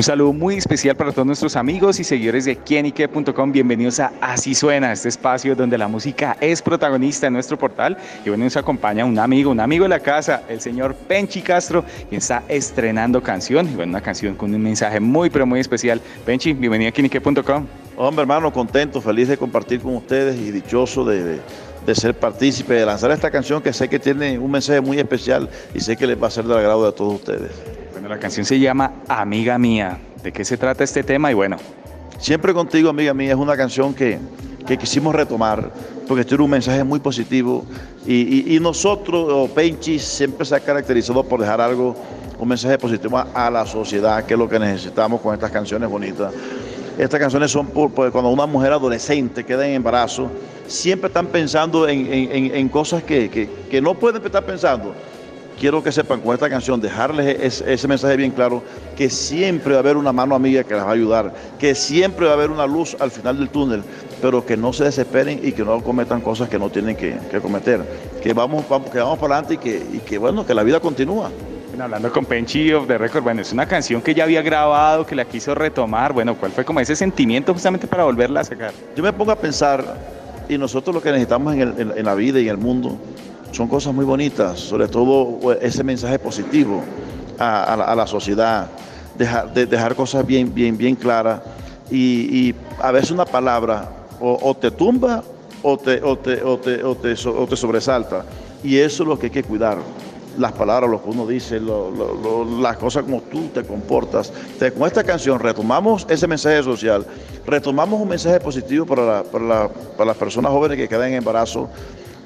Un saludo muy especial para todos nuestros amigos y seguidores de quienique.com. Bienvenidos a Así Suena, este espacio donde la música es protagonista en nuestro portal. Y bueno, nos acompaña un amigo, un amigo de la casa, el señor Penchi Castro, quien está estrenando canción. Y bueno, una canción con un mensaje muy, pero muy especial. Penchi, bienvenido a quienique.com. Hombre, hermano, contento, feliz de compartir con ustedes y dichoso de, de ser partícipe, de lanzar esta canción que sé que tiene un mensaje muy especial y sé que les va a ser del agrado de todos ustedes. La canción se llama Amiga Mía. ¿De qué se trata este tema? Y bueno. Siempre contigo, amiga mía, es una canción que, que quisimos retomar porque tiene un mensaje muy positivo y, y, nosotros, o Penchi, siempre se ha caracterizado por dejar algo, un mensaje positivo a, la sociedad, que es lo que necesitamos con estas canciones bonitas. Estas canciones son por, cuando una mujer adolescente queda en embarazo, siempre están pensando en, en, en cosas que, que, que no pueden estar pensando quiero que sepan con esta canción, dejarles ese, mensaje bien claro, que siempre va a haber una mano amiga que les va a ayudar, que siempre va a haber una luz al final del túnel, pero que no se desesperen y que no cometan cosas que no tienen que, cometer, que vamos, vamos, que vamos para adelante y que, y que, bueno, que la vida continúa. hablando con Penchi of the Record, bueno, es una canción que ya había grabado, que la quiso retomar, bueno, ¿cuál fue como ese sentimiento justamente para volverla a sacar? Yo me pongo a pensar, y nosotros lo que necesitamos en, en la vida y en el mundo, son cosas muy bonitas, sobre todo pues, ese mensaje positivo a, la, sociedad, dejar, de, dejar cosas bien, bien, bien claras. Y, a veces una palabra o, te tumba o te, o te, o te, o te, sobresalta. Y eso es lo que hay que cuidar. Las palabras, lo que uno dice, las cosas como tú te comportas. con esta canción retomamos ese mensaje social, retomamos un mensaje positivo para, para, para las personas jóvenes que quedan en embarazo,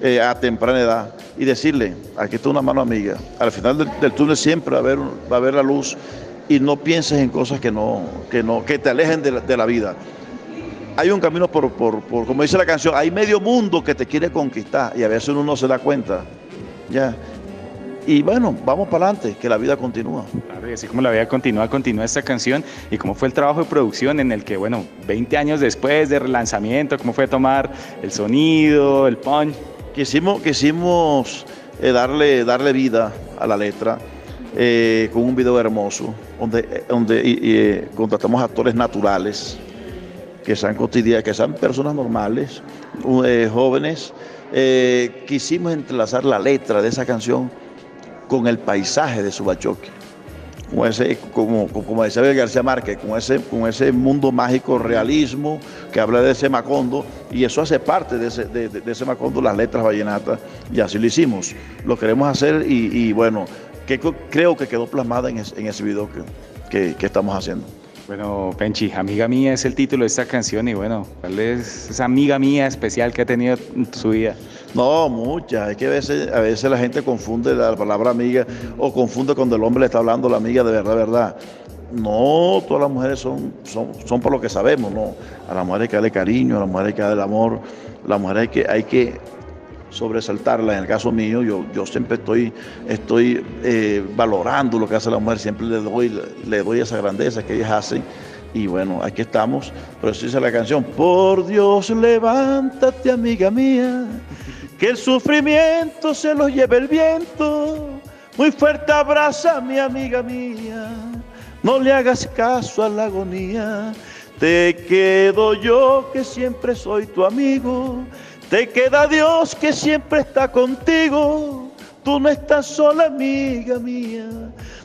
eh, a temprana edad y decirle, aquí está una mano amiga. Al final del, túnel siempre va a, haber, va a haber la luz y no pienses en cosas que, no, que, no, que te alejen de la, vida. Hay un camino por, por, como dice la canción, hay medio mundo que te quiere conquistar y a veces uno no se da cuenta. Ya. Y bueno, vamos para adelante, que la vida continúa. Claro, y así como la vida continúa, continúa esta canción. ¿Y cómo fue el trabajo de producción en el que, bueno, 20 años después de relanzamiento, cómo fue tomar el sonido, el punch? Quisimos, quisimos eh, darle, darle vida a la letra eh, con un video hermoso, donde, eh, donde contratamos actores naturales, que sean cotidianos, que sean personas normales, jóvenes. quisimos entrelazar la letra de esa canción con el paisaje de Subachoque como, ese, como, como decía García Márquez, con ese, con ese mundo mágico, realismo, que habla de ese Macondo, y eso hace parte de ese, de, ese Macondo, las letras vallenatas, y así lo hicimos. Lo queremos hacer y, bueno, que, creo que quedó plasmada en, ese video que, que estamos haciendo. Bueno, Penchi, Amiga Mía es el título de esta canción y bueno, ¿cuál es esa amiga mía especial que ha tenido en su vida? No, muchas. Es que a veces, a veces la gente confunde la palabra amiga o confunde cuando el hombre le está hablando la amiga de verdad, verdad. No, todas las mujeres son, son, son por lo que sabemos, ¿no? A las mujeres hay que darle cariño, a las mujeres hay que darle amor, a las hay que, hay que sobresaltarla. En el caso mío, yo, yo siempre estoy, estoy eh, valorando lo que hace la mujer, siempre le doy, le doy esa grandeza que ellas hacen. Y bueno, aquí estamos. Por eso dice la canción, por Dios levántate, amiga mía, que el sufrimiento se lo lleve el viento. Muy fuerte abraza, mi amiga mía, no le hagas caso a la agonía. Te quedo yo que siempre soy tu amigo te queda Dios que siempre está contigo. Tú no estás sola, amiga mía.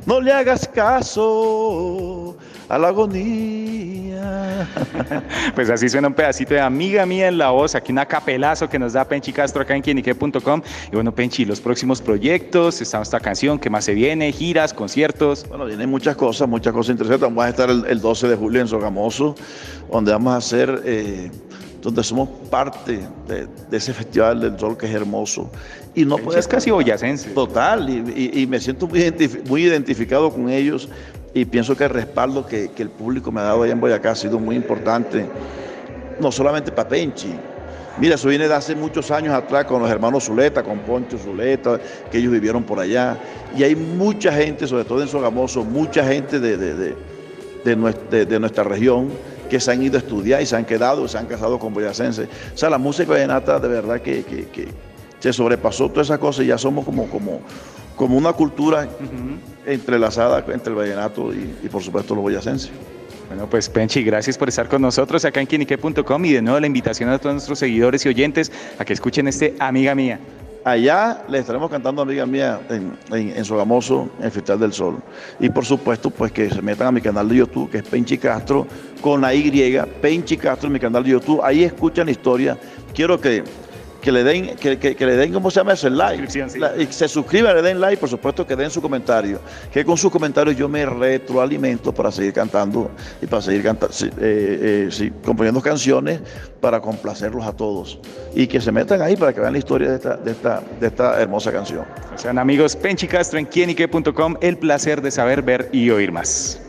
No le hagas caso a la agonía. Pues así suena un pedacito de amiga mía en la voz, aquí un capelazo que nos da Penchi Castro acá en quienique.com. Y bueno, Penchi, los próximos proyectos, está esta canción, ¿qué más se viene? ¿Giras, conciertos? Bueno, vienen muchas cosas, muchas cosas interesantes. Vamos a estar el, 12 de julio en Sogamoso, donde vamos a hacer... Eh, donde somos parte de, ese festival del sol que es hermoso. Y no es casi boyacense. Total, y, me siento muy, muy, identificado con ellos y pienso que el respaldo que, el público me ha dado allá en Boyacá ha sido muy importante, no solamente para Penchi, Mira, eso viene de hace muchos años atrás con los hermanos Zuleta, con Poncho Zuleta, que ellos vivieron por allá. Y hay mucha gente, sobre todo en Sogamoso, mucha gente de, de, nuestra región que se han ido a estudiar y se han quedado, se han casado con boyacenses. O sea, la música vallenata de verdad que, se sobrepasó todas esas cosas y ya somos como, como, como una cultura entrelazada entre el vallenato y, por supuesto los boyacenses. Bueno, pues Penchi, gracias por estar con nosotros acá en quienique.com y de nuevo la invitación a todos nuestros seguidores y oyentes a que escuchen este Amiga Mía. Allá le estaremos cantando Amiga Mía en, en, Sogamoso, en Festival del Sol. Y por supuesto, pues que se metan a mi canal de YouTube, que es Penchi Castro, con la Y, Penchi Castro en mi canal de YouTube. Ahí escuchan la historia. Quiero que que le den, que, que, le den, ¿cómo se llama eso? El like. y se suscriban, le den like, por supuesto que den su comentario. Que con sus comentarios yo me retroalimento para seguir cantando y para seguir cantando, eh, eh, componiendo canciones para complacerlos a todos. Y que se metan ahí para que vean la historia de esta, de esta, de esta hermosa canción. sean amigos, Penchi Castro en quienique.com, el placer de saber, ver y oír más.